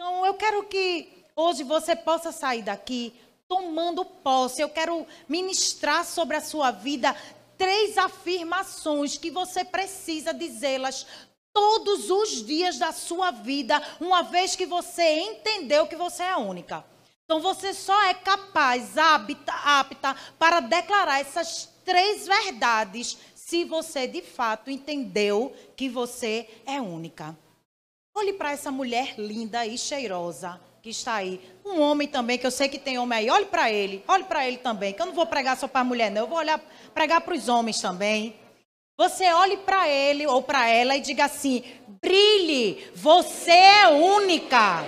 Então, eu quero que hoje você possa sair daqui tomando posse. Eu quero ministrar sobre a sua vida três afirmações que você precisa dizê-las todos os dias da sua vida, uma vez que você entendeu que você é única. Então você só é capaz, apta, apta para declarar essas três verdades se você de fato entendeu que você é única. Olhe para essa mulher linda e cheirosa que está aí. Um homem também, que eu sei que tem homem aí. Olhe para ele. Olhe para ele também. Que eu não vou pregar só para a mulher, não. Eu vou olhar, pregar para os homens também. Você olhe para ele ou para ela e diga assim: brilhe, você é única.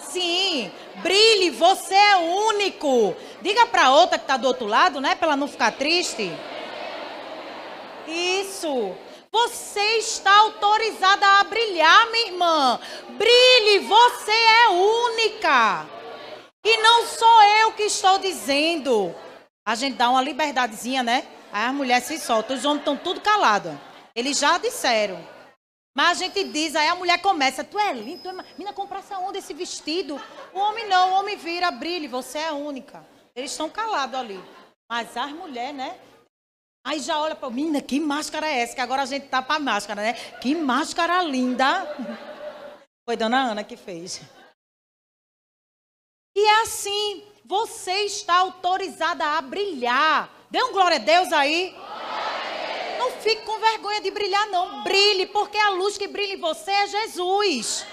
Sim, brilhe, você é único. Diga para outra que está do outro lado, né? Para ela não ficar triste. Isso. Você está autorizada a brilhar, minha irmã. Brilhe, você é única. E não sou eu que estou dizendo. A gente dá uma liberdadezinha, né? Aí as mulheres se soltam. Os homens estão tudo calados. Eles já disseram. Mas a gente diz, aí a mulher começa, tu é linda, tu é... Menina, compra essa onda, esse vestido. O homem não, o homem vira, brilhe, você é única. Eles estão calados ali. Mas as mulheres, né? Aí já olha para menina, que máscara é essa? Que agora a gente tá para máscara, né? Que máscara linda. Foi Dona Ana que fez. E é assim, você está autorizada a brilhar. Dê um glória a Deus aí. Não fique com vergonha de brilhar, não. Brilhe, porque a luz que brilha em você é Jesus.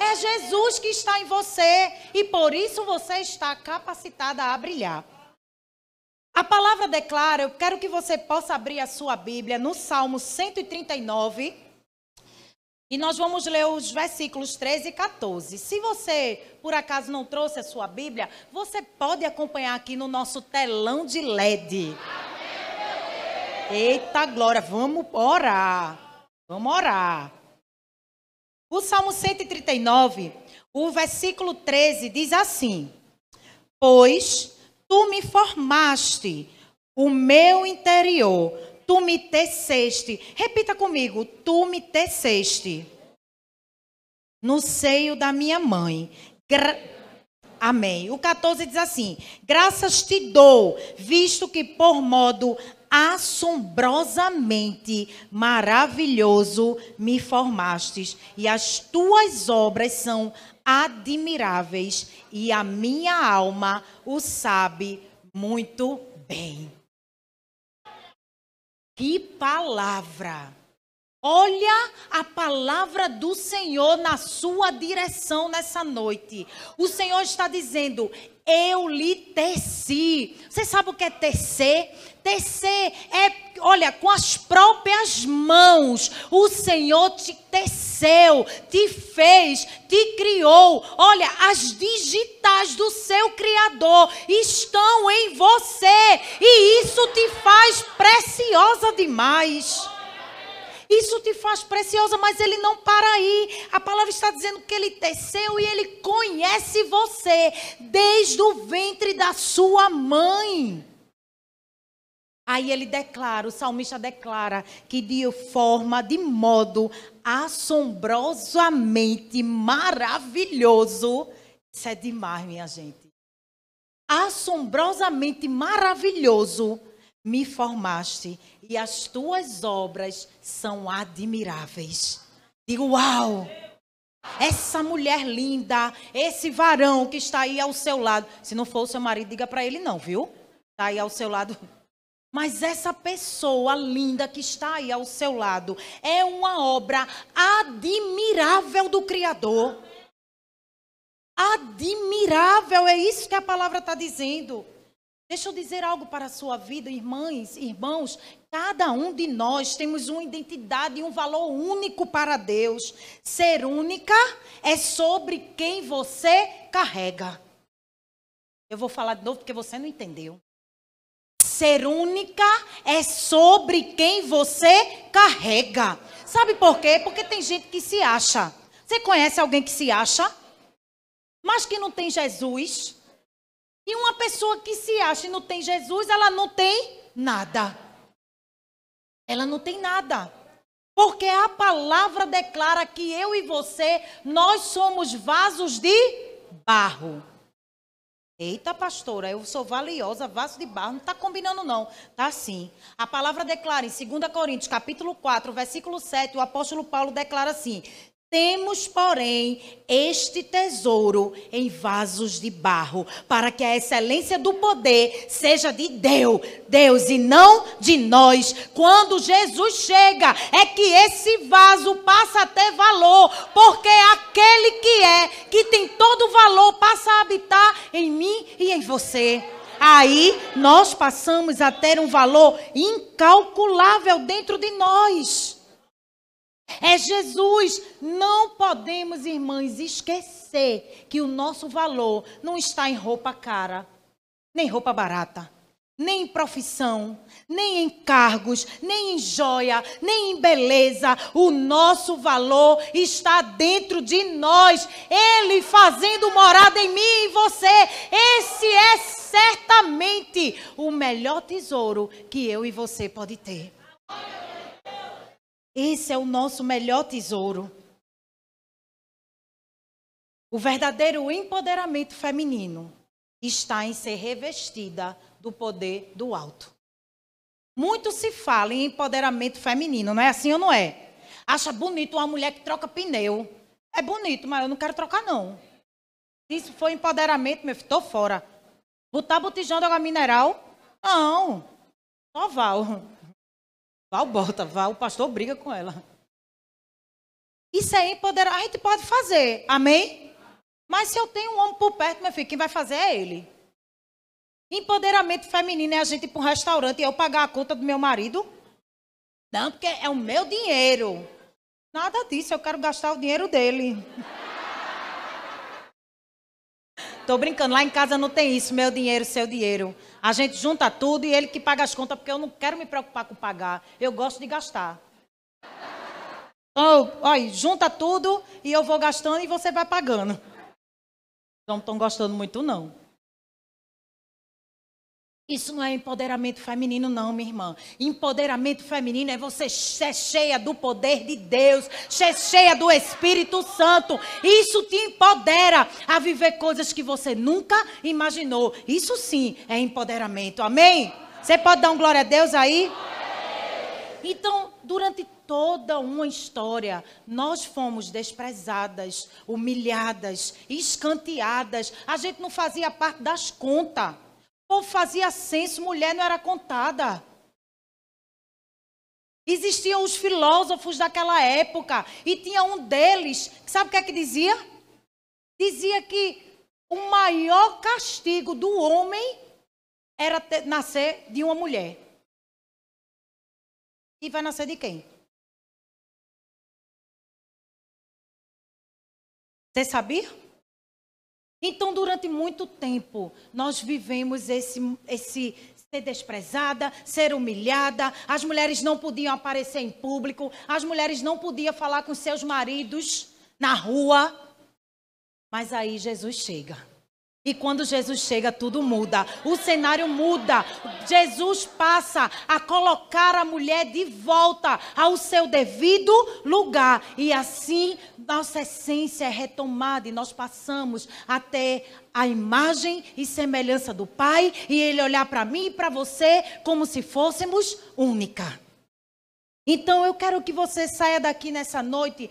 É Jesus que está em você. E por isso você está capacitada a brilhar. A palavra declara, eu quero que você possa abrir a sua Bíblia no Salmo 139. E nós vamos ler os versículos 13 e 14. Se você, por acaso, não trouxe a sua Bíblia, você pode acompanhar aqui no nosso telão de LED. Eita glória, vamos orar. Vamos orar. O Salmo 139, o versículo 13 diz assim: Pois Tu me formaste o meu interior, tu me teceste. Repita comigo: tu me teceste no seio da minha mãe. Gra Amém. O 14 diz assim: Graças te dou, visto que por modo assombrosamente maravilhoso me formastes, e as tuas obras são admiráveis e a minha alma o sabe muito bem. Que palavra! Olha a palavra do Senhor na sua direção nessa noite. O Senhor está dizendo: Eu lhe teci. Você sabe o que é tecer? Tecer é, olha, com as próprias mãos. O Senhor te teceu, te fez, te criou. Olha, as digitais do seu Criador estão em você. E isso te faz preciosa demais. Isso te faz preciosa, mas ele não para aí. A palavra está dizendo que ele teceu e ele conhece você desde o ventre da sua mãe. Aí ele declara, o salmista declara que de forma, de modo assombrosamente maravilhoso, isso é demais, minha gente. Assombrosamente maravilhoso me formaste e as tuas obras são admiráveis. Digo, uau! Essa mulher linda, esse varão que está aí ao seu lado. Se não for o seu marido, diga para ele não, viu? Está aí ao seu lado. Mas essa pessoa linda que está aí ao seu lado é uma obra admirável do Criador. Admirável, é isso que a palavra está dizendo. Deixa eu dizer algo para a sua vida, irmãs, irmãos. Cada um de nós temos uma identidade e um valor único para Deus. Ser única é sobre quem você carrega. Eu vou falar de novo porque você não entendeu. Ser única é sobre quem você carrega. Sabe por quê? Porque tem gente que se acha. Você conhece alguém que se acha, mas que não tem Jesus? E uma pessoa que se acha e não tem Jesus, ela não tem nada. Ela não tem nada. Porque a palavra declara que eu e você, nós somos vasos de barro. Eita, pastora, eu sou valiosa, vaso de barro. Não está combinando, não. Está sim. A palavra declara em 2 Coríntios, capítulo 4, versículo 7, o apóstolo Paulo declara assim: temos, porém, este tesouro em vasos de barro, para que a excelência do poder seja de Deus, Deus e não de nós. Quando Jesus chega, é que esse vaso passa a ter valor, porque aquele que é, que tem todo o valor, passa a habitar em mim e em você. Aí nós passamos a ter um valor incalculável dentro de nós. É Jesus. Não podemos, irmãs, esquecer que o nosso valor não está em roupa cara, nem roupa barata, nem em profissão, nem em cargos, nem em joia, nem em beleza. O nosso valor está dentro de nós. Ele fazendo morada em mim e em você. Esse é certamente o melhor tesouro que eu e você pode ter. Esse é o nosso melhor tesouro. O verdadeiro empoderamento feminino está em ser revestida do poder do alto. Muito se fala em empoderamento feminino, não é assim ou não é? Acha bonito uma mulher que troca pneu. É bonito, mas eu não quero trocar, não. Isso for empoderamento, meu filho, estou fora. Botar botijão de água mineral? Não. Só Val. Val bota, Val, o pastor briga com ela. Isso é empoderar. A gente pode fazer, amém? Mas se eu tenho um homem por perto, meu filho, quem vai fazer é ele. Empoderamento feminino é a gente ir para um restaurante e eu pagar a conta do meu marido? Não, porque é o meu dinheiro. Nada disso, eu quero gastar o dinheiro dele. Tô brincando, lá em casa não tem isso, meu dinheiro, seu dinheiro. A gente junta tudo e ele que paga as contas, porque eu não quero me preocupar com pagar. Eu gosto de gastar. Então, olha, junta tudo e eu vou gastando e você vai pagando. Não estão gostando muito, não. Isso não é empoderamento feminino, não, minha irmã. Empoderamento feminino é você ser cheia do poder de Deus, ser cheia do Espírito Santo. Isso te empodera a viver coisas que você nunca imaginou. Isso sim é empoderamento. Amém? Você pode dar um glória a Deus aí? Então, durante toda uma história, nós fomos desprezadas, humilhadas, escanteadas. A gente não fazia parte das contas. O povo fazia censo, mulher não era contada. Existiam os filósofos daquela época e tinha um deles, sabe o que é que dizia? Dizia que o maior castigo do homem era ter, nascer de uma mulher. E vai nascer de quem? Você sabia? Então, durante muito tempo, nós vivemos esse, esse ser desprezada, ser humilhada. As mulheres não podiam aparecer em público, as mulheres não podiam falar com seus maridos na rua. Mas aí Jesus chega. E quando Jesus chega, tudo muda. O cenário muda. Jesus passa a colocar a mulher de volta ao seu devido lugar. E assim, nossa essência é retomada e nós passamos a ter a imagem e semelhança do Pai. E Ele olhar para mim e para você como se fôssemos única. Então eu quero que você saia daqui nessa noite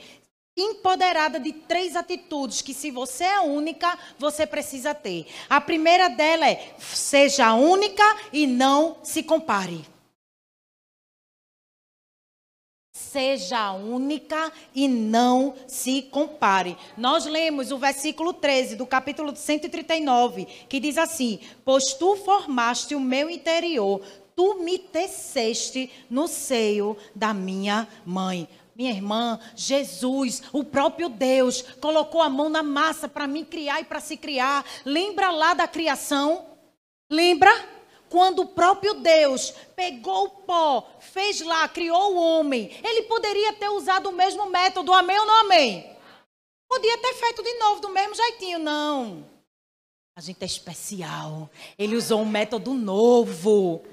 empoderada de três atitudes que, se você é única, você precisa ter. A primeira dela é: seja única e não se compare. Seja única e não se compare. Nós lemos o versículo 13 do capítulo 139, que diz assim: Pois tu formaste o meu interior, tu me teceste no seio da minha mãe. Minha irmã, Jesus, o próprio Deus, colocou a mão na massa para mim criar e para se criar. Lembra lá da criação? Lembra? Quando o próprio Deus pegou o pó, fez lá, criou o homem, ele poderia ter usado o mesmo método, amém ou não amém? Podia ter feito de novo, do mesmo jeitinho, não. A gente é especial. Ele usou um método novo.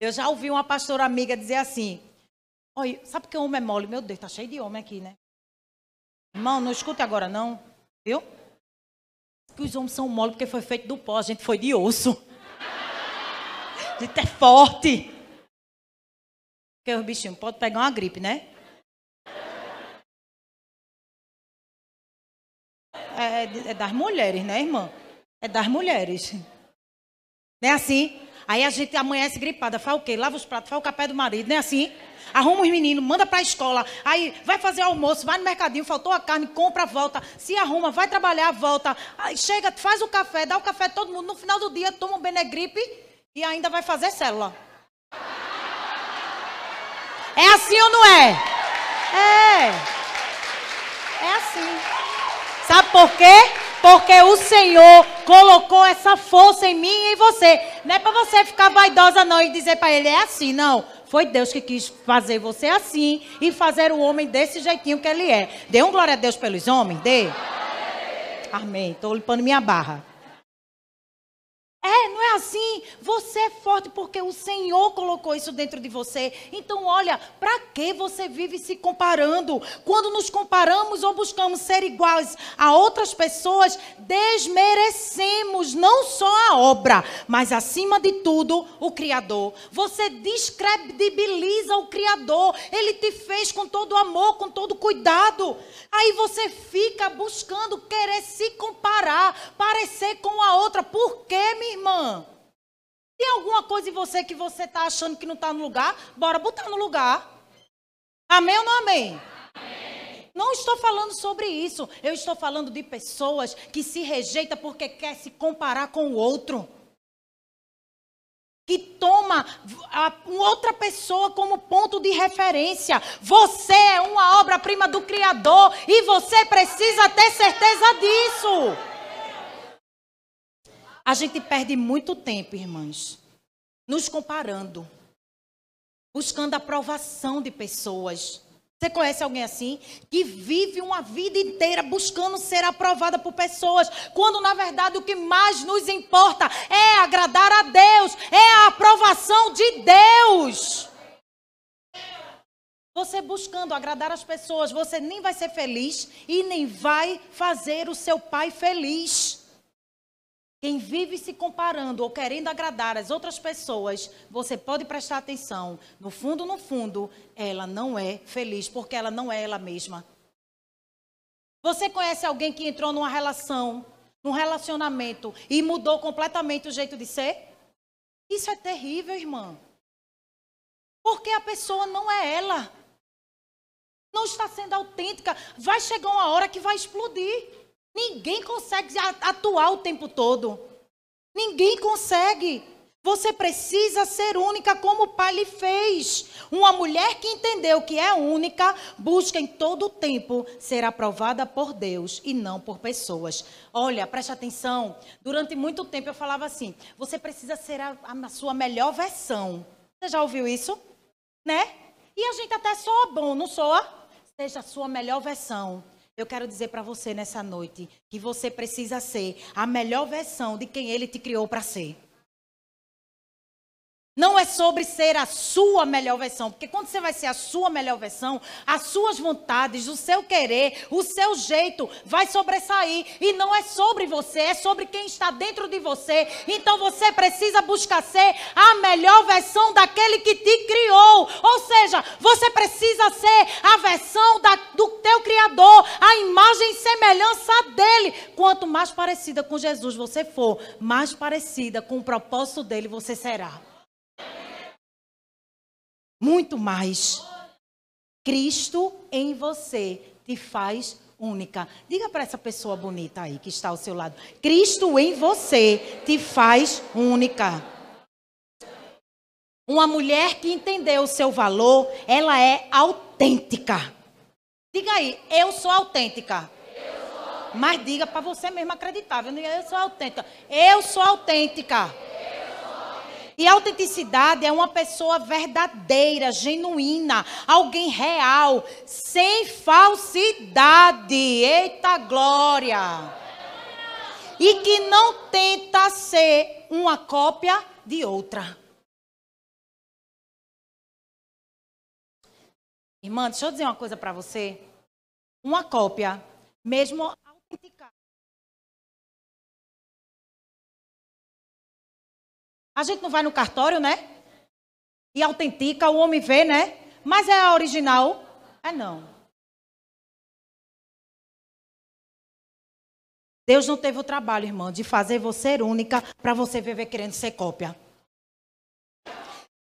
Eu já ouvi uma pastora amiga dizer assim: Olha, sabe que homem é mole? Meu Deus, tá cheio de homem aqui, né? Irmão, não escute agora não, viu? Que os homens são mole porque foi feito do pó, a gente foi de osso. A gente é forte. Porque os bichinhos podem pegar uma gripe, né? É, é, das mulheres, né, irmã? É das mulheres. Não é assim? Aí a gente amanhece gripada, faz o quê? Lava os pratos, faz o café do marido, não é assim? Arruma os meninos, manda para a escola, aí vai fazer almoço, vai no mercadinho, faltou a carne, compra, volta, se arruma, vai trabalhar, volta, aí chega, faz o café, dá o café a todo mundo, no final do dia toma um Benegripe e ainda vai fazer célula. É assim ou não é? É. É assim. Sabe por quê? Porque o Senhor colocou essa força em mim e em você. Não é para você ficar vaidosa não e dizer para ele é assim, não. Foi Deus que quis fazer você assim e fazer o homem desse jeitinho que ele é. Dê um glória a Deus pelos homens, dê. Amém. Estou limpando minha barra. É, não é assim. Você é forte porque o Senhor colocou isso dentro de você. Então, olha, para que você vive se comparando? Quando nos comparamos ou buscamos ser iguais a outras pessoas, desmerecemos não só a obra, mas acima de tudo, o Criador. Você descredibiliza o Criador. Ele te fez com todo amor, com todo cuidado. Aí você fica buscando querer se comparar, parecer com a outra. Por quê, irmã? Tem alguma coisa em você que você está achando que não está no lugar? Bora botar no lugar. Amém ou não amém? amém? Não estou falando sobre isso. Eu estou falando de pessoas que se rejeitam porque quer se comparar com o outro. Que toma a outra pessoa como ponto de referência. Você é uma obra-prima do Criador e você precisa ter certeza disso. A gente perde muito tempo, irmãs, nos comparando, buscando aprovação de pessoas. Você conhece alguém assim? Que vive uma vida inteira buscando ser aprovada por pessoas, quando na verdade o que mais nos importa é agradar a Deus, é a aprovação de Deus. Você buscando agradar as pessoas, você nem vai ser feliz e nem vai fazer o seu pai feliz. Quem vive se comparando ou querendo agradar as outras pessoas, você pode prestar atenção. No fundo, no fundo, ela não é feliz, porque ela não é ela mesma. Você conhece alguém que entrou numa relação, num relacionamento e mudou completamente o jeito de ser? Isso é terrível, irmã. Porque a pessoa não é ela. Não está sendo autêntica. Vai chegar uma hora que vai explodir. Ninguém consegue atuar o tempo todo. Ninguém consegue. Você precisa ser única como o pai lhe fez. Uma mulher que entendeu que é única, busca em todo o tempo ser aprovada por Deus e não por pessoas. Olha, preste atenção. Durante muito tempo eu falava assim: você precisa ser a, a sua melhor versão. Você já ouviu isso? Né? E a gente até soa bom, não soa? Seja a sua melhor versão. Eu quero dizer para você nessa noite que você precisa ser a melhor versão de quem ele te criou para ser. Não é sobre ser a sua melhor versão, porque quando você vai ser a sua melhor versão, as suas vontades, o seu querer, o seu jeito vai sobressair. E não é sobre você, é sobre quem está dentro de você. Então você precisa buscar ser a melhor versão daquele que te criou. Ou seja, você precisa ser a versão da, do teu Criador, semelhança dele. Quanto mais parecida com Jesus você for, mais parecida com o propósito dele você será. Muito mais. Cristo em você te faz única. Diga para essa pessoa bonita aí que está ao seu lado: Cristo em você te faz única. Uma mulher que entendeu o seu valor, ela é autêntica. Diga aí, eu sou autêntica. Mas diga para você mesmo acreditar, eu sou autêntica. Eu sou autêntica. E autenticidade é uma pessoa verdadeira, genuína, alguém real, sem falsidade. Eita glória! E que não tenta ser uma cópia de outra. Irmã, deixa eu dizer uma coisa para você. Uma cópia, mesmo A gente não vai no cartório, né? E autentica, o homem vê, né? Mas é a original? É não. Deus não teve o trabalho, irmã, de fazer você única para você viver querendo ser cópia.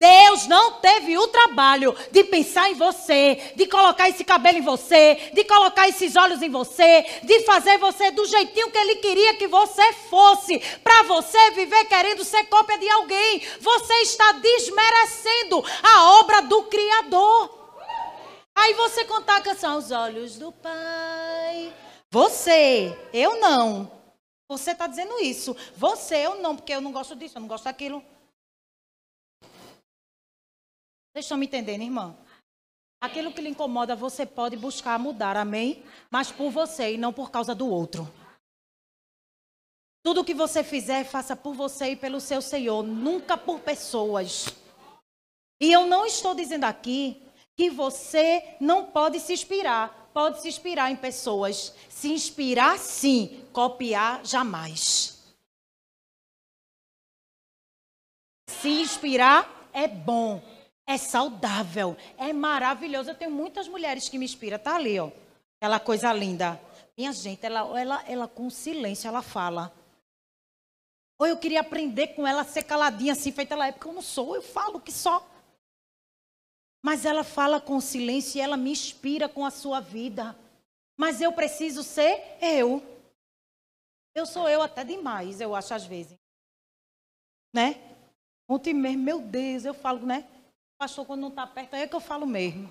Deus não teve o trabalho de pensar em você, de colocar esse cabelo em você, de colocar esses olhos em você, de fazer você do jeitinho que Ele queria que você fosse, para você viver querendo ser cópia de alguém. Você está desmerecendo a obra do Criador. Aí você contar a canção Os Olhos do Pai. Você, eu não. Você está dizendo isso. Você, eu não, porque eu não gosto disso, eu não gosto daquilo. Vocês estão me entendendo, irmã? Aquilo que lhe incomoda, você pode buscar mudar, amém? Mas por você e não por causa do outro. Tudo que você fizer, faça por você e pelo seu Senhor, nunca por pessoas. E eu não estou dizendo aqui que você não pode se inspirar. Pode se inspirar em pessoas. Se inspirar, sim. Copiar, jamais. Se inspirar é bom é saudável, é maravilhoso. Eu tenho muitas mulheres que me inspiram. Tá ali, ó. Aquela coisa linda. Minha gente, ela, ela, ela com silêncio, ela fala. Ou eu queria aprender com ela a ser caladinha assim, feita ela época. Eu não sou, eu falo que só. Mas ela fala com silêncio e ela me inspira com a sua vida. Mas eu preciso ser eu. Eu sou eu até demais, eu acho, às vezes. Né? Ontem mesmo, meu Deus, eu falo, né? Pastor, quando não está perto, aí é que eu falo mesmo.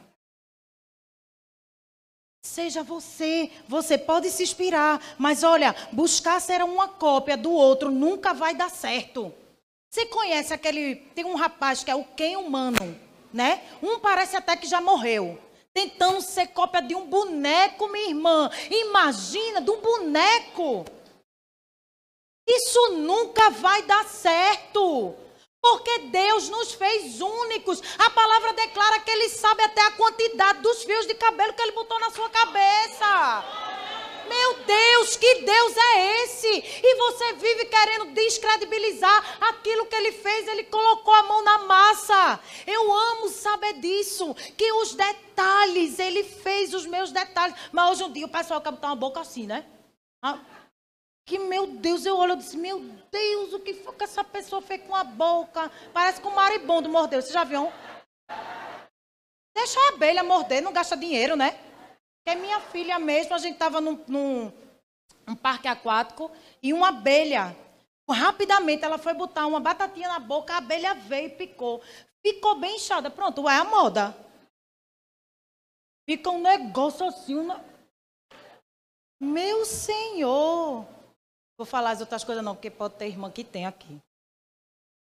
Seja você, você pode se inspirar, mas olha, buscar ser uma cópia do outro nunca vai dar certo. Você conhece aquele, tem um rapaz que é o Ken humano, né? Um parece até que já morreu, tentando ser cópia de um boneco, minha irmã. Imagina, de um boneco. Isso nunca vai dar certo. Porque Deus nos fez únicos. A palavra declara que Ele sabe até a quantidade dos fios de cabelo que Ele botou na sua cabeça. Meu Deus, que Deus é esse? E você vive querendo descredibilizar aquilo que ele fez, ele colocou a mão na massa. Eu amo saber disso, que os detalhes, ele fez os meus detalhes. Mas hoje um dia o pessoal quer botar uma boca assim, né? Ah, que, meu Deus, eu olho e disse, meu Deus, o que foi que essa pessoa fez com a boca? Parece que um maribondo mordeu. Você já viu? Deixa a abelha morder, não gasta dinheiro, né? Porque minha filha mesmo, a gente estava num, num um parque aquático e uma abelha, rapidamente ela foi botar uma batatinha na boca, a abelha veio e picou. Ficou bem inchada. Pronto, é a moda. Fica um negócio assim. Meu Senhor. Vou falar as outras coisas não, porque pode ter irmã que tem aqui.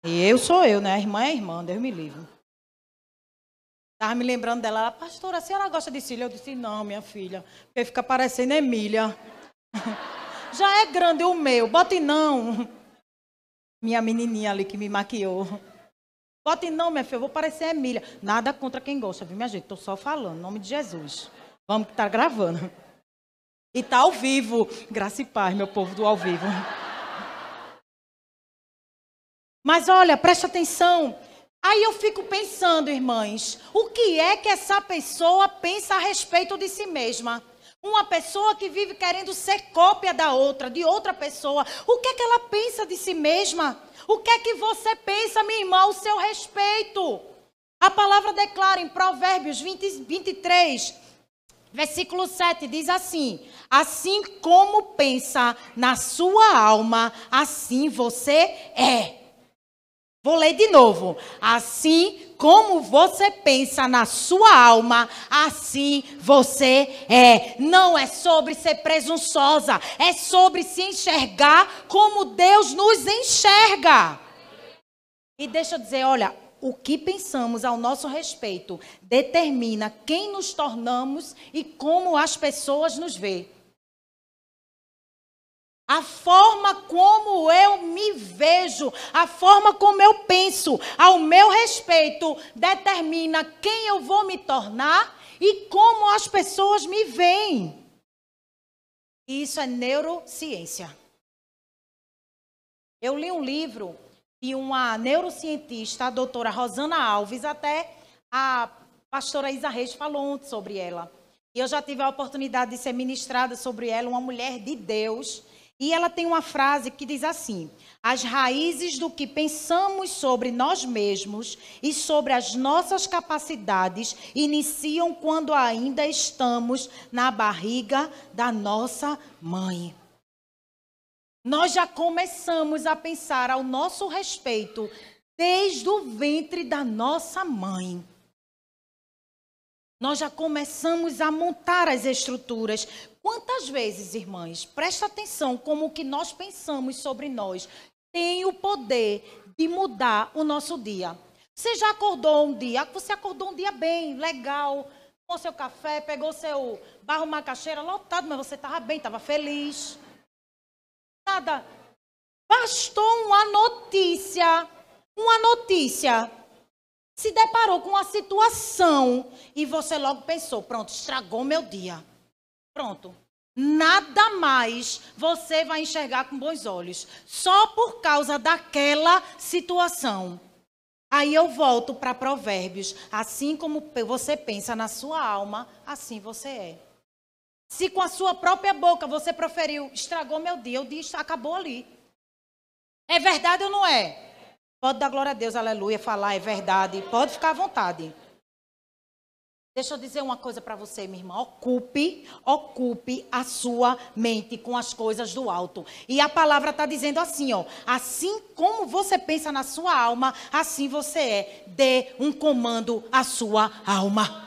E eu sou eu, né? A irmã é irmã, Deus me livre. Estava me lembrando dela, ela, pastora, a senhora gosta de cílio? Eu disse, não, minha filha, porque fica parecendo Emília. Já é grande o meu, bote não. Minha menininha ali que me maquiou. Bote não, minha filha, eu vou parecer Emília. Nada contra quem gosta, viu, minha gente? Estou só falando, em nome de Jesus. Vamos que está gravando. E está ao vivo. Graça e paz, meu povo do ao vivo. Mas olha, preste atenção. Aí eu fico pensando, irmãs, o que é que essa pessoa pensa a respeito de si mesma? Uma pessoa que vive querendo ser cópia da outra, de outra pessoa. O que é que ela pensa de si mesma? O que é que você pensa, minha irmã, ao seu respeito? A palavra declara em Provérbios 20, 23, versículo 7, diz assim: Assim como pensa na sua alma, assim você é. Vou ler de novo. Assim como você pensa na sua alma, assim você é. Não é sobre ser presunçosa, é sobre se enxergar como Deus nos enxerga. E deixa eu dizer, olha, o que pensamos ao nosso respeito determina quem nos tornamos e como as pessoas nos veem. A forma como eu me vejo, a forma como eu penso ao meu respeito, determina quem eu vou me tornar e como as pessoas me veem. Isso é neurociência. Eu li um livro de uma neurocientista, a doutora Rosana Alves, até a pastora Isa Reis falou ontem sobre ela. E eu já tive a oportunidade de ser ministrada sobre ela, uma mulher de Deus. E ela tem uma frase que diz assim: As raízes do que pensamos sobre nós mesmos e sobre as nossas capacidades iniciam quando ainda estamos na barriga da nossa mãe. Nós já começamos a pensar ao nosso respeito desde o ventre da nossa mãe. Nós já começamos a montar as estruturas. Quantas vezes, irmãs, presta atenção como o que nós pensamos sobre nós tem o poder de mudar o nosso dia. Você já acordou um dia, você acordou um dia bem, legal, tomou seu café, pegou seu barro macaxeira lotado, mas você estava bem, estava feliz. Nada. Bastou uma notícia, uma notícia se deparou com uma situação e você logo pensou: pronto, estragou meu dia. Pronto. Nada mais você vai enxergar com bons olhos, só por causa daquela situação. Aí eu volto para Provérbios. Assim como você pensa na sua alma, assim você é. Se com a sua própria boca você proferiu, estragou meu dia, o dia acabou ali. É verdade ou não é? Pode dar glória a Deus, aleluia, falar é verdade. Pode ficar à vontade. Deixa eu dizer uma coisa para você, minha irmã. Ocupe, ocupe a sua mente com as coisas do alto. E a palavra está dizendo assim, ó. Assim como você pensa na sua alma, assim você é. Dê um comando à sua alma.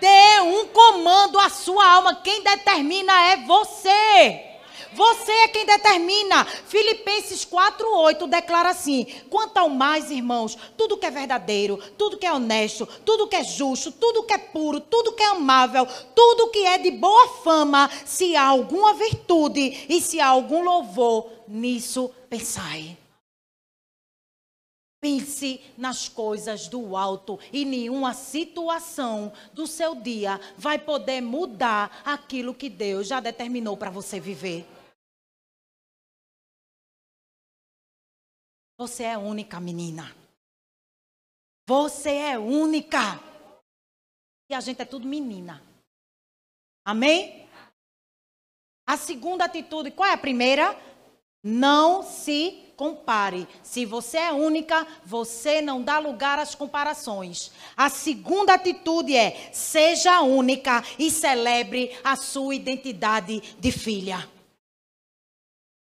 Dê um comando à sua alma. Quem determina é você. Você é quem determina. Filipenses 4:8 declara assim: Quanto ao mais, irmãos, tudo que é verdadeiro, tudo que é honesto, tudo que é justo, tudo que é puro, tudo que é amável, tudo que é de boa fama, se há alguma virtude e se há algum louvor, nisso pensai. Pense nas coisas do alto e nenhuma situação do seu dia vai poder mudar aquilo que Deus já determinou para você viver. Você é única, menina. Você é única. E a gente é tudo menina. Amém? A segunda atitude, qual é a primeira? Não se compare. Se você é única, você não dá lugar às comparações. A segunda atitude é: seja única e celebre a sua identidade de filha.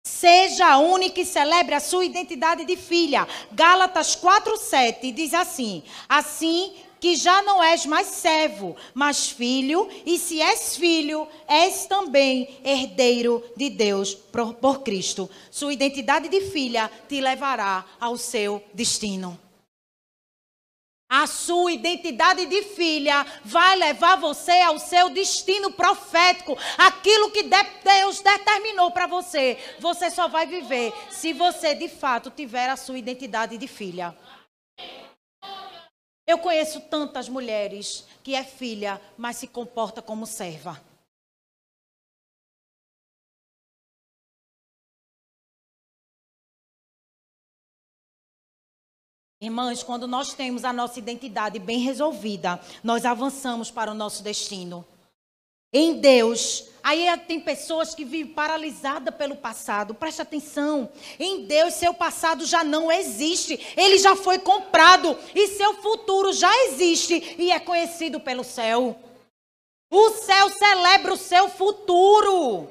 Seja única e celebre a sua identidade de filha. Gálatas 4:7 diz assim: Assim que já não és mais servo, mas filho, e se és filho, és também herdeiro de Deus por, por Cristo. Sua identidade de filha te levará ao seu destino. A sua identidade de filha vai levar você ao seu destino profético. Aquilo que Deus determinou para você, você só vai viver se você de fato tiver a sua identidade de filha. Eu conheço tantas mulheres que é filha, mas se comporta como serva. Irmãs, quando nós temos a nossa identidade bem resolvida, nós avançamos para o nosso destino. Em Deus, aí é, tem pessoas que vivem paralisadas pelo passado. Preste atenção. Em Deus, seu passado já não existe. Ele já foi comprado. E seu futuro já existe e é conhecido pelo céu. O céu celebra o seu futuro.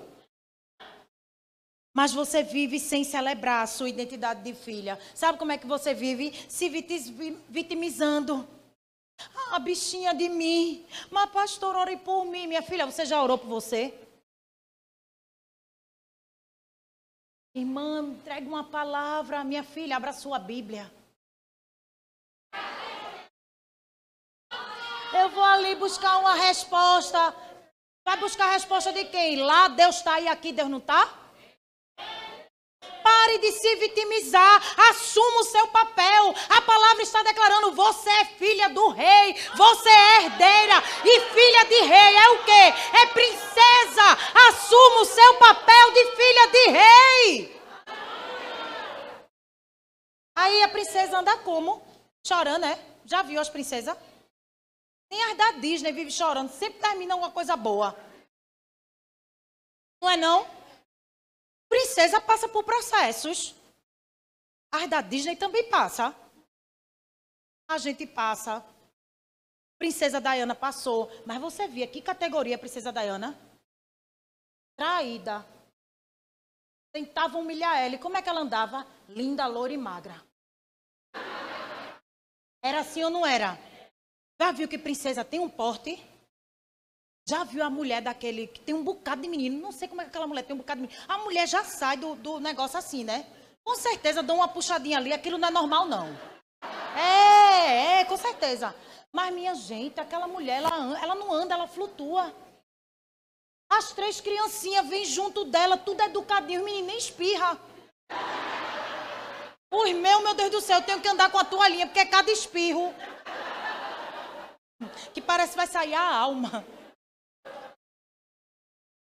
Mas você vive sem celebrar a sua identidade de filha. Sabe como é que você vive? Se vitimizando. Ah, bichinha de mim. Mas pastor, ore por mim. Minha filha, você já orou por você? Irmã, entregue uma palavra. Minha filha, abra sua Bíblia. Eu vou ali buscar uma resposta. Vai buscar a resposta de quem? Lá Deus está e aqui Deus não está? Pare de se vitimizar. Assuma o seu papel. A palavra está declarando: você é filha do rei. Você é herdeira. E filha de rei é o quê? É princesa. Assuma o seu papel de filha de rei. Aí a princesa anda como? Chorando, né? Já viu as princesas? Nem as da Disney vive chorando. Sempre termina uma coisa boa. Não é não? Princesa passa por processos. As da Disney também passa. A gente passa. Princesa Diana passou. Mas você via que categoria Princesa Diana? Traída. Tentava humilhar ela. E como é que ela andava? Linda, loura e magra. Era assim ou não era? Já viu que princesa tem um porte? Já viu a mulher daquele que tem um bocado de menino? Não sei como é que aquela mulher tem um bocado de menino. A mulher já sai do, do negócio assim, né? Com certeza dá uma puxadinha ali, aquilo não é normal, não. É, é, com certeza. Mas, minha gente, aquela mulher, ela, ela não anda, ela flutua. As três criancinhas vêm junto dela, tudo educadinho, o menino nem espirra. Os meus, meu Deus do céu, eu tenho que andar com a toalhinha, porque é cada espirro. Que parece que vai sair a alma.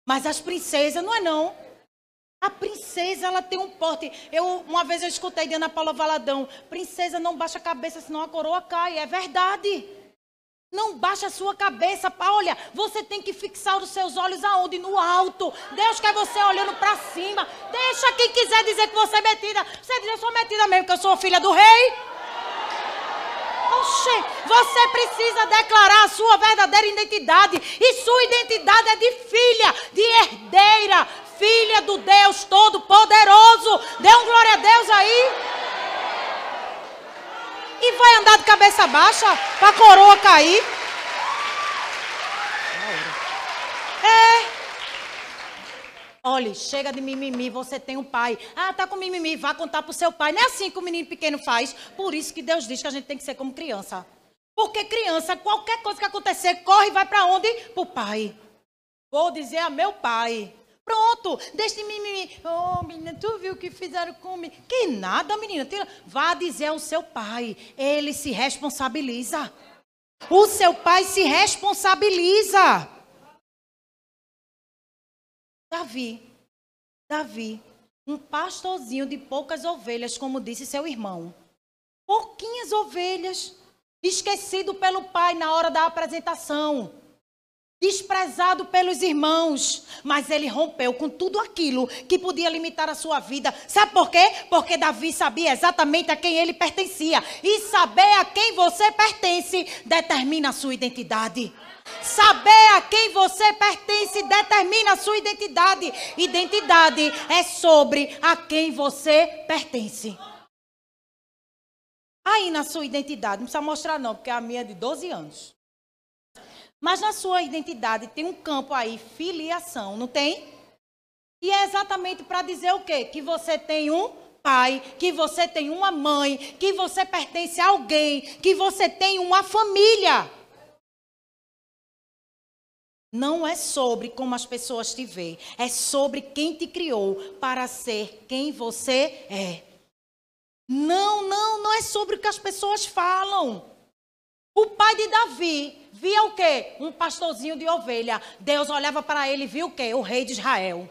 Mas as princesas, não é não. A princesa, ela tem um porte. Eu, uma vez eu escutei de Ana Paula Valadão, princesa não baixa a cabeça, senão a coroa cai. É verdade. Não baixa a sua cabeça, olha, você tem que fixar os seus olhos aonde? No alto. Deus quer você olhando para cima. Deixa quem quiser dizer que você é metida. Você diz, eu sou metida mesmo, que eu sou filha do rei. Oxê, você precisa declarar a sua verdadeira identidade. E sua identidade é de filha, de herdeira, filha do Deus Todo-Poderoso. Dê um glória a Deus aí. E vai andar de cabeça baixa para a coroa cair. É. Olha, chega de mimimi, você tem um pai. Ah, tá com mimimi, vá contar pro seu pai. Não é assim que o menino pequeno faz. Por isso que Deus diz que a gente tem que ser como criança. Porque criança, qualquer coisa que acontecer, corre e vai para onde? Pro pai. Vou dizer a meu pai. Pronto, deixa de mimimi. Oh, menina, tu viu o que fizeram comigo? Que nada, menina. Vá dizer ao seu pai. Ele se responsabiliza. O seu pai se responsabiliza. Davi, Davi, um pastorzinho de poucas ovelhas, como disse seu irmão. Pouquinhas ovelhas, esquecido pelo pai na hora da apresentação desprezado pelos irmãos, mas ele rompeu com tudo aquilo que podia limitar a sua vida. Sabe por quê? Porque Davi sabia exatamente a quem ele pertencia. E saber a quem você pertence determina a sua identidade. Saber a quem você pertence determina a sua identidade. Identidade é sobre a quem você pertence. Aí na sua identidade, não precisa mostrar não, porque a minha é de 12 anos. Mas na sua identidade tem um campo aí, filiação, não tem? E é exatamente para dizer o quê? Que você tem um pai, que você tem uma mãe, que você pertence a alguém, que você tem uma família. Não é sobre como as pessoas te veem, é sobre quem te criou para ser quem você é. Não, não, não é sobre o que as pessoas falam. O pai de Davi via o quê? Um pastorzinho de ovelha. Deus olhava para ele e viu o quê? O rei de Israel.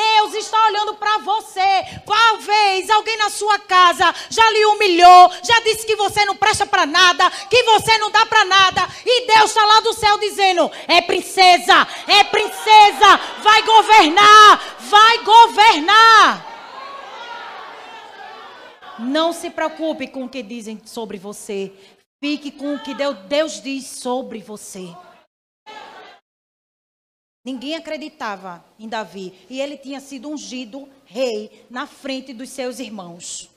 Deus está olhando para você. Talvez alguém na sua casa já lhe humilhou, já disse que você não presta para nada, que você não dá para nada. E Deus está lá do céu dizendo: é princesa, é princesa, vai governar, vai governar. Não se preocupe com o que dizem sobre você. Fique com o que Deus diz sobre você. Ninguém acreditava em Davi. E ele tinha sido ungido rei na frente dos seus irmãos.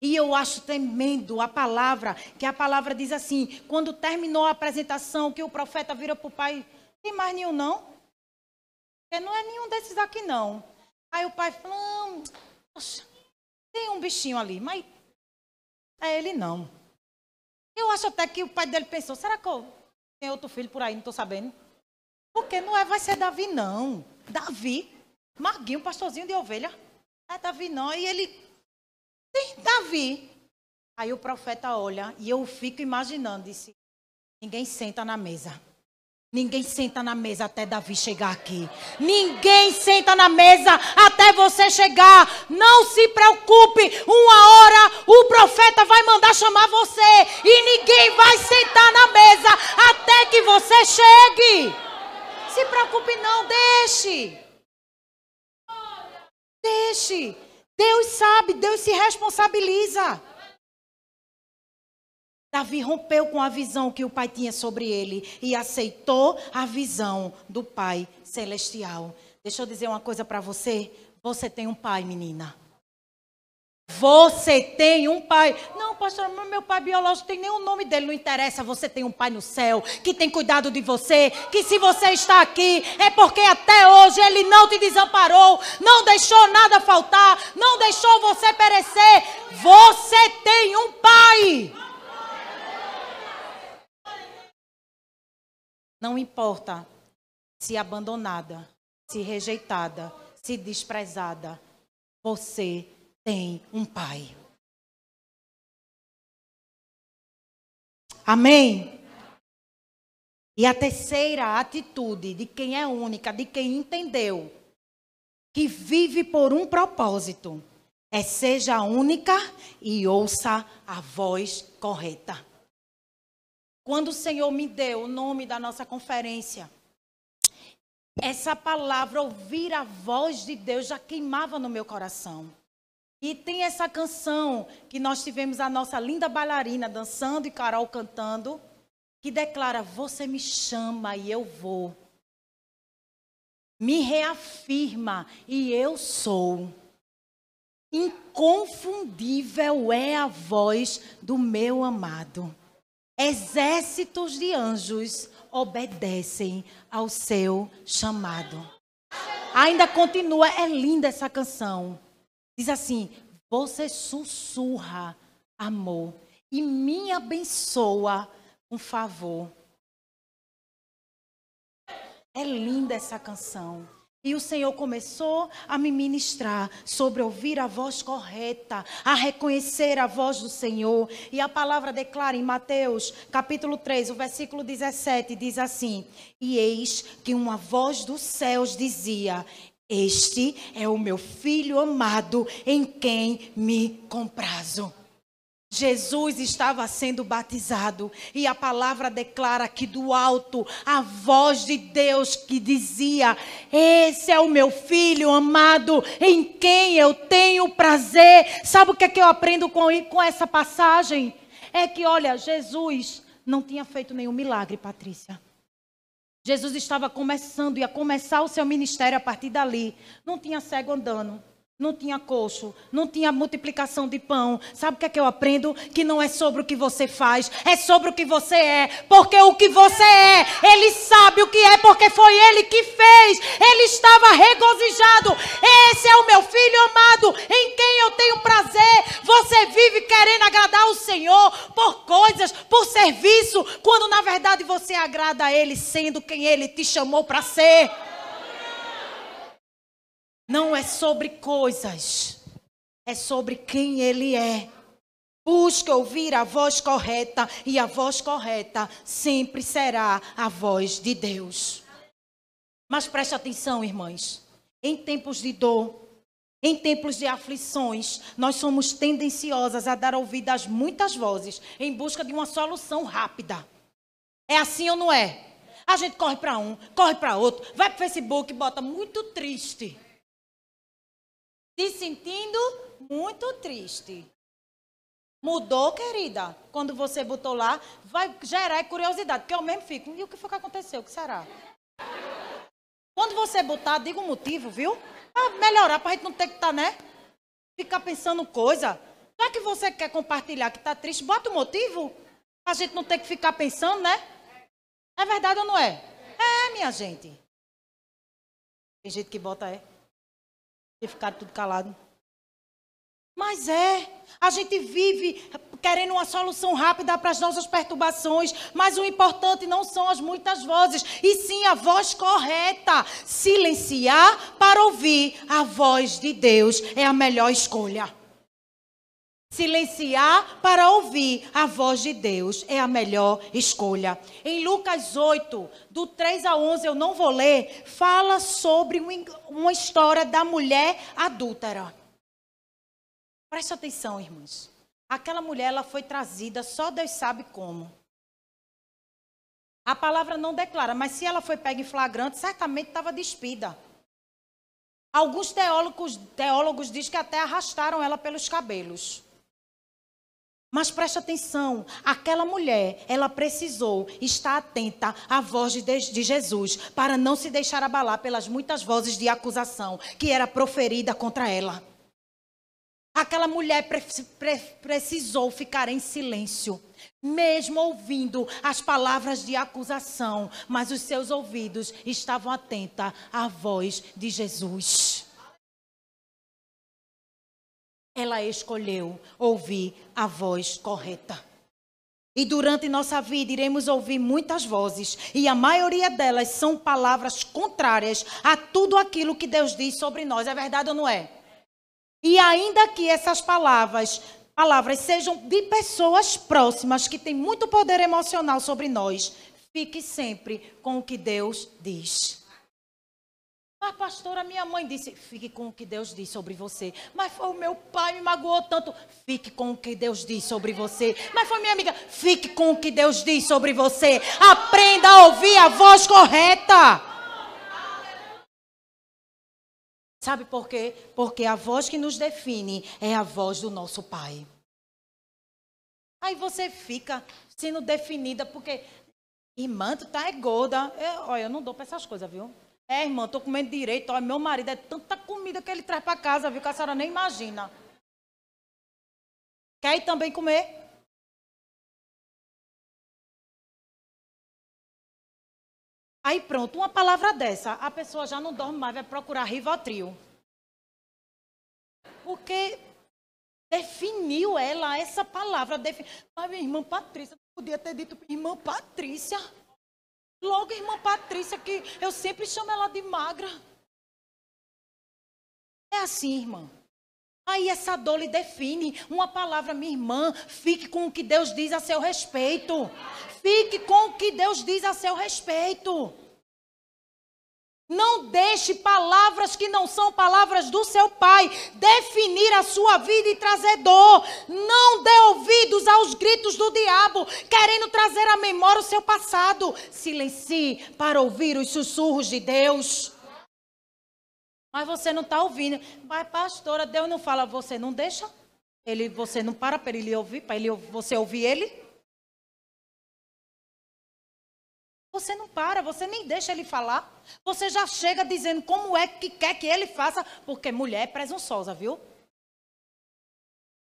E eu acho tremendo a palavra, que a palavra diz assim: quando terminou a apresentação, que o profeta vira para o pai: tem mais nenhum não? Porque não é nenhum desses aqui não. Aí o pai falou: não, tem um bichinho ali, mas é ele não. Eu acho até que o pai dele pensou, será que eu tenho outro filho por aí, não estou sabendo? Porque não é, vai ser Davi, não. Davi. Marguinho, pastorzinho de ovelha. É Davi não. E ele, tem Davi. Aí o profeta olha e eu fico imaginando, disse, ninguém senta na mesa. Ninguém senta na mesa até Davi chegar aqui. Ninguém senta na mesa até você chegar. Não se preocupe. Uma hora o profeta vai mandar chamar você. E ninguém vai sentar na mesa até que você chegue. Se preocupe, não. Deixe. Deixe. Deus sabe. Deus se responsabiliza. Davi rompeu com a visão que o pai tinha sobre ele e aceitou a visão do pai celestial. Deixa eu dizer uma coisa para você. Você tem um pai, menina. Você tem um pai. Não, pastor, meu pai biológico tem nenhum nome dele, não interessa. Você tem um pai no céu que tem cuidado de você. Que se você está aqui é porque até hoje ele não te desamparou, não deixou nada faltar, não deixou você perecer. Você tem um pai. Não importa se abandonada, se rejeitada, se desprezada, você tem um pai. Amém? E a terceira atitude de quem é única, de quem entendeu que vive por um propósito, é seja única e ouça a voz correta. Quando o Senhor me deu o nome da nossa conferência, essa palavra, ouvir a voz de Deus, já queimava no meu coração. E tem essa canção que nós tivemos a nossa linda bailarina dançando e Carol cantando, que declara: Você me chama e eu vou. Me reafirma e eu sou. Inconfundível é a voz do meu amado. Exércitos de anjos obedecem ao seu chamado. Ainda continua, é linda essa canção. Diz assim: Você sussurra amor e me abençoa com favor. É linda essa canção. E o Senhor começou a me ministrar sobre ouvir a voz correta, a reconhecer a voz do Senhor. E a palavra declara em Mateus, capítulo 3, o versículo 17, diz assim: E eis que uma voz dos céus dizia: Este é o meu filho amado, em quem me comprazo. Jesus estava sendo batizado e a palavra declara que do alto a voz de Deus que dizia: Esse é o meu filho amado em quem eu tenho prazer. Sabe o que é que eu aprendo com, com essa passagem? É que, olha, Jesus não tinha feito nenhum milagre, Patrícia. Jesus estava começando, ia começar o seu ministério a partir dali. Não tinha cego andando. Não tinha coxo, não tinha multiplicação de pão. Sabe o que é que eu aprendo? Que não é sobre o que você faz, é sobre o que você é. Porque o que você é, ele sabe o que é, porque foi ele que fez. Ele estava regozijado. Esse é o meu filho amado, em quem eu tenho prazer. Você vive querendo agradar o Senhor por coisas, por serviço, quando na verdade você agrada a Ele sendo quem Ele te chamou para ser. Não é sobre coisas, é sobre quem Ele é. Busque ouvir a voz correta, e a voz correta sempre será a voz de Deus. Mas preste atenção, irmãs. Em tempos de dor, em tempos de aflições, nós somos tendenciosas a dar ouvido às muitas vozes em busca de uma solução rápida. É assim ou não é? A gente corre para um, corre para outro, vai para o Facebook bota muito triste se sentindo muito triste. Mudou, querida? Quando você botou lá, vai gerar curiosidade, porque eu mesmo fico. E o que foi que aconteceu? O que será? Quando você botar, diga o motivo, viu? Para melhorar, para a gente não ter que estar, tá, né? Ficar pensando coisa. Já que você quer compartilhar que está triste, bota o motivo. Para a gente não ter que ficar pensando, né? É verdade ou não é? É, minha gente. Tem gente que bota é. Ficaram tudo calado. Mas é. A gente vive querendo uma solução rápida para as nossas perturbações, mas o importante não são as muitas vozes, e sim a voz correta. Silenciar para ouvir a voz de Deus é a melhor escolha. Silenciar para ouvir a voz de Deus é a melhor escolha. Em Lucas 8, do 3 a 11, eu não vou ler, fala sobre uma história da mulher adúltera. Preste atenção, irmãos. Aquela mulher ela foi trazida, só Deus sabe como. A palavra não declara, mas se ela foi pega em flagrante, certamente estava despida. Alguns teólogos, teólogos dizem que até arrastaram ela pelos cabelos. Mas preste atenção, aquela mulher, ela precisou estar atenta à voz de, de Jesus para não se deixar abalar pelas muitas vozes de acusação que era proferida contra ela. Aquela mulher pre pre precisou ficar em silêncio, mesmo ouvindo as palavras de acusação, mas os seus ouvidos estavam atentos à voz de Jesus. Ela escolheu ouvir a voz correta. E durante nossa vida iremos ouvir muitas vozes, e a maioria delas são palavras contrárias a tudo aquilo que Deus diz sobre nós. É verdade ou não é? E ainda que essas palavras, palavras sejam de pessoas próximas que têm muito poder emocional sobre nós, fique sempre com o que Deus diz. Mas, pastora, minha mãe disse: fique com o que Deus diz sobre você. Mas foi o meu pai me magoou tanto. Fique com o que Deus diz sobre você. Mas foi minha amiga: fique com o que Deus diz sobre você. Aprenda a ouvir a voz correta. Sabe por quê? Porque a voz que nos define é a voz do nosso Pai. Aí você fica sendo definida porque, irmã, tu tá é gorda. Eu, olha, eu não dou para essas coisas, viu? É, irmã, tô comendo direito. Olha, meu marido é tanta comida que ele traz para casa, viu? Que a senhora nem imagina. Quer ir também comer? Aí pronto, uma palavra dessa, a pessoa já não dorme mais, vai procurar Rivotril. Porque definiu ela essa palavra. Defin... Mas minha irmã Patrícia, podia ter dito irmã Patrícia. Logo, irmã Patrícia, que eu sempre chamo ela de magra. É assim, irmã. Aí essa dor lhe define. Uma palavra, minha irmã, fique com o que Deus diz a seu respeito. Fique com o que Deus diz a seu respeito. Não deixe palavras que não são palavras do seu pai definir a sua vida e trazer dor. Não dê ouvidos aos gritos do diabo, querendo trazer à memória o seu passado. Silencie para ouvir os sussurros de Deus. Mas você não está ouvindo. Mas, pastora, Deus não fala, você não deixa? Ele, você não para para ele ouvir, para ele, você ouvir ele? Você não para, você nem deixa ele falar. Você já chega dizendo como é que quer que ele faça, porque mulher é presunçosa, viu?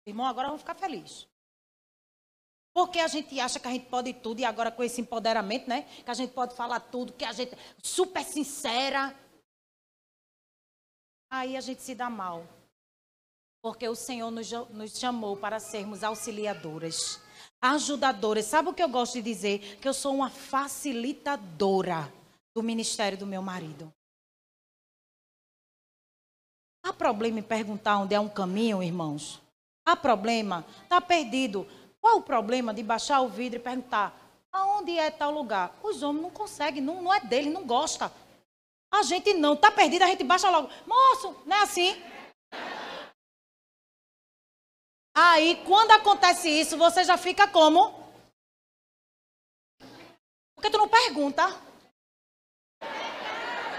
Irmão, agora vamos ficar felizes. Porque a gente acha que a gente pode tudo e agora com esse empoderamento, né? Que a gente pode falar tudo, que a gente é super sincera. Aí a gente se dá mal. Porque o Senhor nos, nos chamou para sermos auxiliadoras ajudadoras. Sabe o que eu gosto de dizer? Que eu sou uma facilitadora do ministério do meu marido. Há problema em perguntar onde é um caminho, irmãos? Há problema? Está perdido. Qual o problema de baixar o vidro e perguntar aonde é tal lugar? Os homens não conseguem, não, não é dele, não gosta. A gente não, está perdido, a gente baixa logo. Moço, não é assim? Aí, quando acontece isso, você já fica como? Porque tu não pergunta.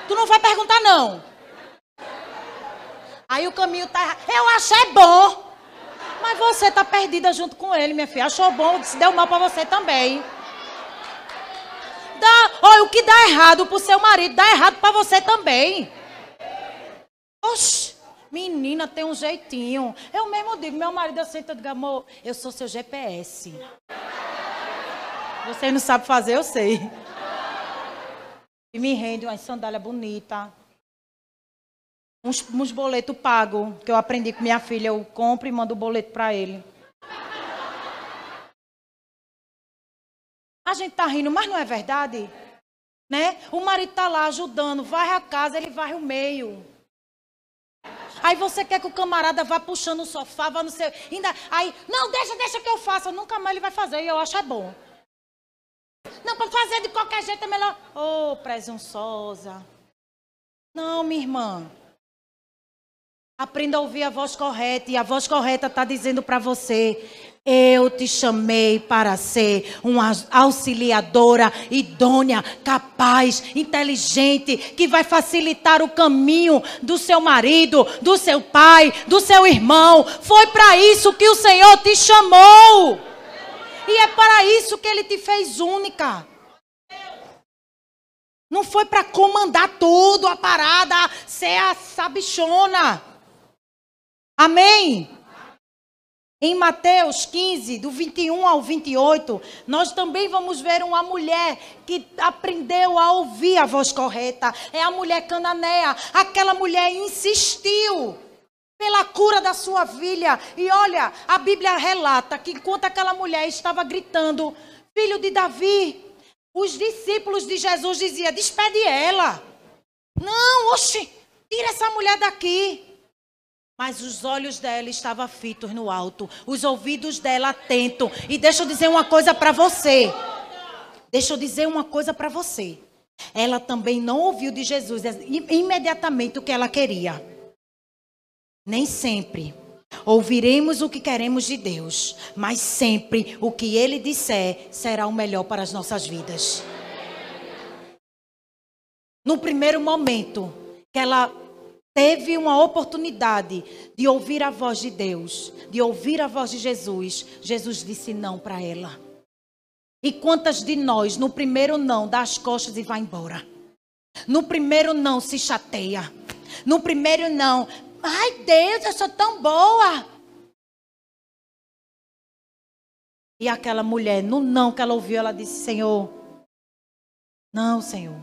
Tu não vai perguntar, não. Aí o caminho tá. Eu achei bom. Mas você tá perdida junto com ele, minha filha. Achou bom, se deu mal para você também. Dá, olha, o que dá errado pro seu marido, dá errado para você também. Oxi. Menina, tem um jeitinho. Eu mesmo digo, meu marido aceita, eu digo, amor, eu sou seu GPS. Você não sabe fazer, eu sei. E me rende uma sandália bonita. uns, uns boletos pagos, que eu aprendi com minha filha. Eu compro e mando o boleto para ele. A gente tá rindo, mas não é verdade? Né? O marido tá lá ajudando, varre a casa, ele varre o meio. Aí você quer que o camarada vá puxando o sofá, vá no seu. Ainda, aí, não, deixa, deixa que eu faça. Nunca mais ele vai fazer e eu acho é bom. Não, para fazer de qualquer jeito é melhor. Ô, oh, presunçosa. Não, minha irmã. Aprenda a ouvir a voz correta. E a voz correta está dizendo para você: eu te chamei para ser uma auxiliadora idônea, capaz, inteligente, que vai facilitar o caminho do seu marido, do seu pai, do seu irmão. Foi para isso que o Senhor te chamou. E é para isso que ele te fez única. Não foi para comandar tudo, a parada, ser a sabichona. Amém? Em Mateus 15, do 21 ao 28, nós também vamos ver uma mulher que aprendeu a ouvir a voz correta. É a mulher cananeia. Aquela mulher insistiu pela cura da sua filha. E olha, a Bíblia relata que enquanto aquela mulher estava gritando, filho de Davi, os discípulos de Jesus diziam: despede ela. Não, oxe, tira essa mulher daqui. Mas os olhos dela estavam fitos no alto, os ouvidos dela atentos. E deixa eu dizer uma coisa para você. Deixa eu dizer uma coisa para você. Ela também não ouviu de Jesus imediatamente o que ela queria. Nem sempre ouviremos o que queremos de Deus, mas sempre o que Ele disser será o melhor para as nossas vidas. No primeiro momento que ela teve uma oportunidade de ouvir a voz de Deus, de ouvir a voz de Jesus, Jesus disse não para ela. E quantas de nós, no primeiro não, dá as costas e vai embora? No primeiro não, se chateia. No primeiro não, ai Deus, eu sou tão boa. E aquela mulher, no não que ela ouviu, ela disse: Senhor, não, Senhor,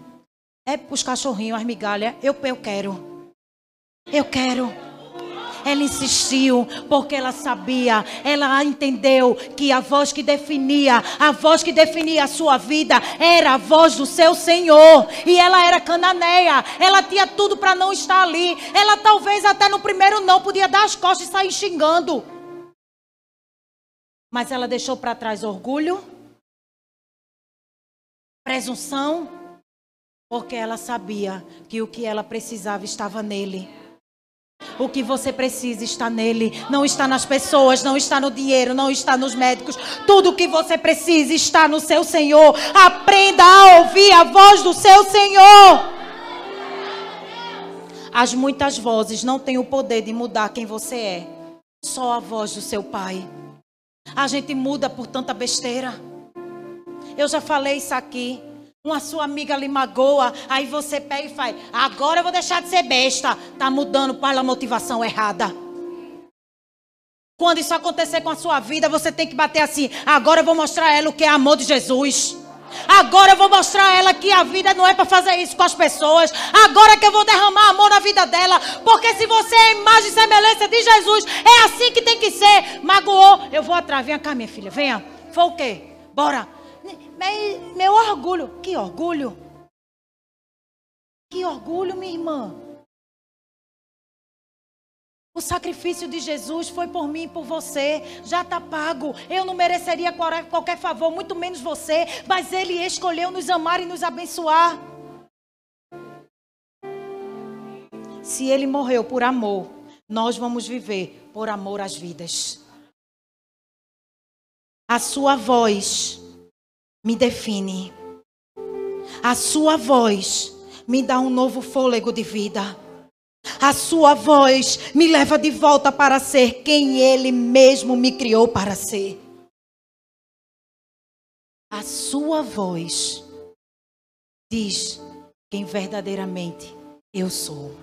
é os cachorrinhos, as migalhas, eu, eu quero. Eu quero. Ela insistiu porque ela sabia, ela entendeu que a voz que definia, a voz que definia a sua vida era a voz do seu Senhor. E ela era cananeia, ela tinha tudo para não estar ali. Ela talvez até no primeiro não podia dar as costas e sair xingando. Mas ela deixou para trás orgulho, presunção, porque ela sabia que o que ela precisava estava nele. O que você precisa está nele, não está nas pessoas, não está no dinheiro, não está nos médicos. Tudo o que você precisa está no seu Senhor. Aprenda a ouvir a voz do seu Senhor. As muitas vozes não têm o poder de mudar quem você é. Só a voz do seu Pai. A gente muda por tanta besteira. Eu já falei isso aqui uma sua amiga lhe magoa, aí você pega e faz, agora eu vou deixar de ser besta. Tá mudando para a motivação errada. Quando isso acontecer com a sua vida, você tem que bater assim, agora eu vou mostrar a ela o que é amor de Jesus. Agora eu vou mostrar a ela que a vida não é para fazer isso com as pessoas. Agora que eu vou derramar amor na vida dela. Porque se você é imagem e semelhança de Jesus, é assim que tem que ser. Magoou, eu vou atrás. Venha cá, minha filha, venha. Foi o quê? Bora. Meu, orgulho. Que orgulho? Que orgulho, minha irmã. O sacrifício de Jesus foi por mim e por você. Já está pago. Eu não mereceria qualquer favor, muito menos você. Mas Ele escolheu nos amar e nos abençoar. Se Ele morreu por amor, nós vamos viver por amor às vidas. A sua voz me define. A sua voz me dá um novo fôlego de vida. A sua voz me leva de volta para ser quem Ele mesmo me criou para ser. A sua voz diz quem verdadeiramente eu sou.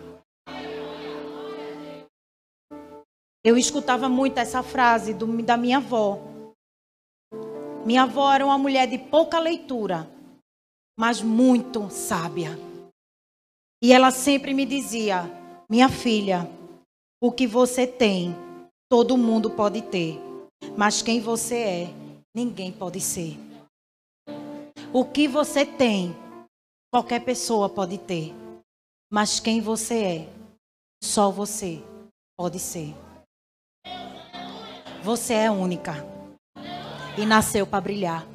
Eu escutava muito essa frase do, da minha avó. Minha avó era uma mulher de pouca leitura, mas muito sábia. E ela sempre me dizia: Minha filha, o que você tem, todo mundo pode ter, mas quem você é, ninguém pode ser. O que você tem, qualquer pessoa pode ter, mas quem você é, só você pode ser. Você é única e nasceu para brilhar.